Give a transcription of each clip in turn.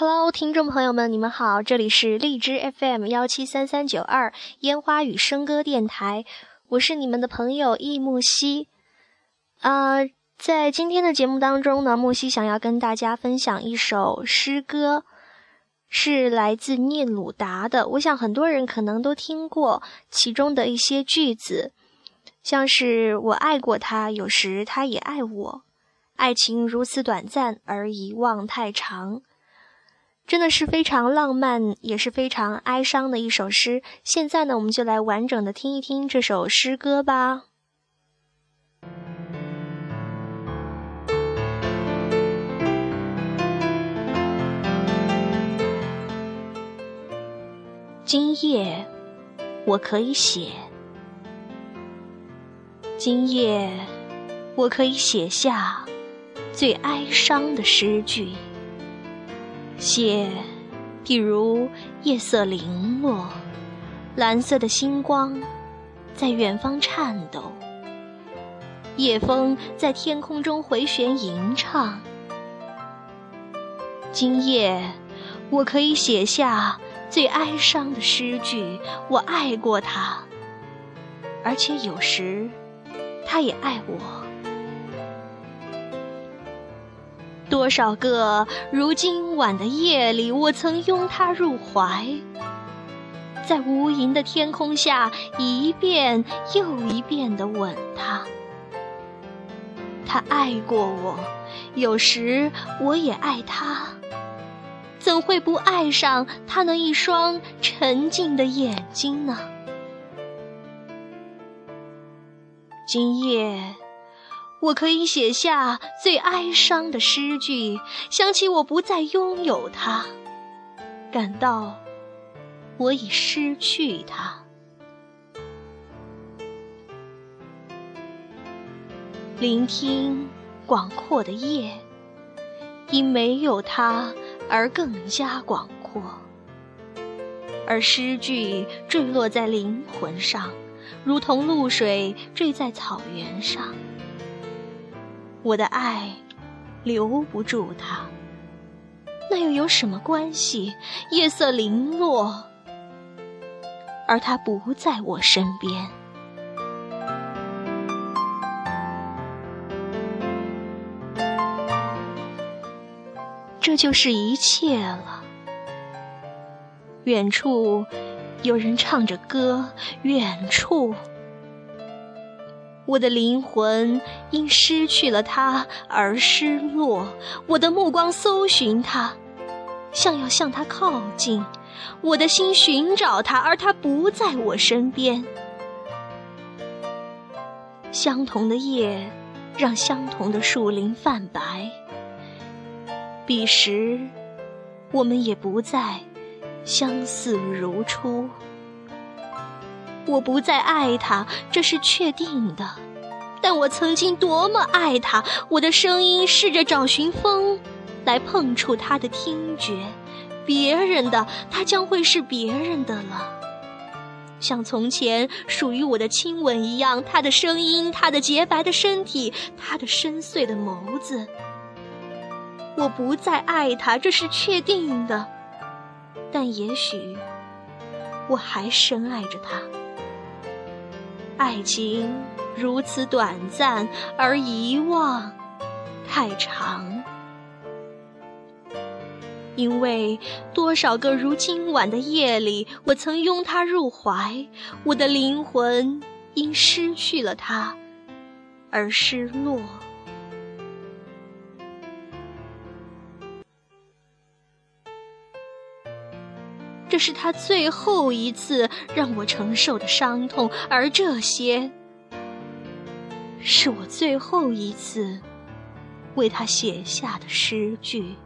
Hello，听众朋友们，你们好，这里是荔枝 FM 幺七三三九二烟花与笙歌电台，我是你们的朋友易木兮。啊，在今天的节目当中呢，木兮想要跟大家分享一首诗歌，是来自聂鲁达的。我想很多人可能都听过其中的一些句子，像是我爱过他，有时他也爱我，爱情如此短暂，而遗忘太长。真的是非常浪漫，也是非常哀伤的一首诗。现在呢，我们就来完整的听一听这首诗歌吧。今夜我可以写，今夜我可以写下最哀伤的诗句。写，譬如夜色零落，蓝色的星光在远方颤抖，夜风在天空中回旋吟唱。今夜，我可以写下最哀伤的诗句：我爱过他，而且有时，他也爱我。多少个如今晚的夜里，我曾拥她入怀，在无垠的天空下，一遍又一遍地吻她。他爱过我，有时我也爱他，怎会不爱上他那一双沉静的眼睛呢？今夜。我可以写下最哀伤的诗句，想起我不再拥有它，感到我已失去它。聆听广阔的夜，因没有它而更加广阔，而诗句坠落在灵魂上，如同露水坠在草原上。我的爱留不住他，那又有什么关系？夜色零落，而他不在我身边，这就是一切了。远处有人唱着歌，远处。我的灵魂因失去了他而失落，我的目光搜寻他，像要向他靠近，我的心寻找他，而他不在我身边。相同的夜，让相同的树林泛白。彼时，我们也不再相似如初。我不再爱他，这是确定的。但我曾经多么爱他！我的声音试着找寻风，来碰触他的听觉。别人的，他将会是别人的了。像从前属于我的亲吻一样，他的声音，他的洁白的身体，他的深邃的眸子。我不再爱他，这是确定的。但也许，我还深爱着他。爱情如此短暂，而遗忘太长。因为多少个如今晚的夜里，我曾拥他入怀，我的灵魂因失去了他而失落。这是他最后一次让我承受的伤痛，而这些是我最后一次为他写下的诗句。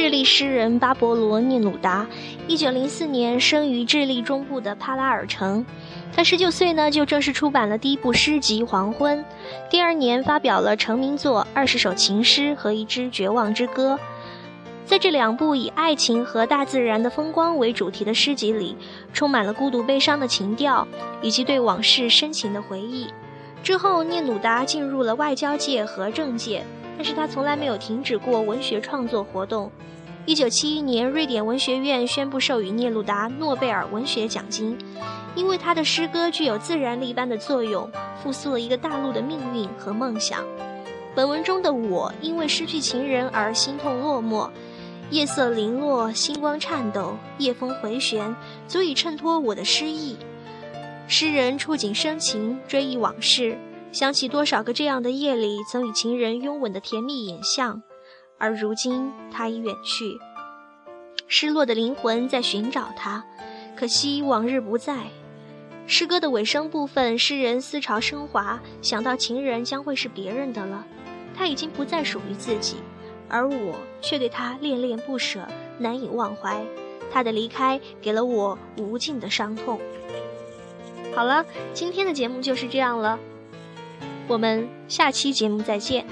智利诗人巴勃罗·聂鲁达，一九零四年生于智利中部的帕拉尔城。他十九岁呢，就正式出版了第一部诗集《黄昏》。第二年发表了成名作《二十首情诗和一支绝望之歌》。在这两部以爱情和大自然的风光为主题的诗集里，充满了孤独悲伤的情调，以及对往事深情的回忆。之后，聂鲁达进入了外交界和政界，但是他从来没有停止过文学创作活动。一九七一年，瑞典文学院宣布授予聂鲁达诺贝尔文学奖金，因为他的诗歌具有自然力般的作用，复苏了一个大陆的命运和梦想。本文中的我，因为失去情人而心痛落寞。夜色零落，星光颤抖，夜风回旋，足以衬托我的诗意。诗人触景生情，追忆往事，想起多少个这样的夜里，曾与情人拥吻的甜蜜影像，而如今他已远去。失落的灵魂在寻找他，可惜往日不在。诗歌的尾声部分，诗人思潮升华，想到情人将会是别人的了，他已经不再属于自己。而我却对他恋恋不舍，难以忘怀。他的离开给了我无尽的伤痛。好了，今天的节目就是这样了，我们下期节目再见。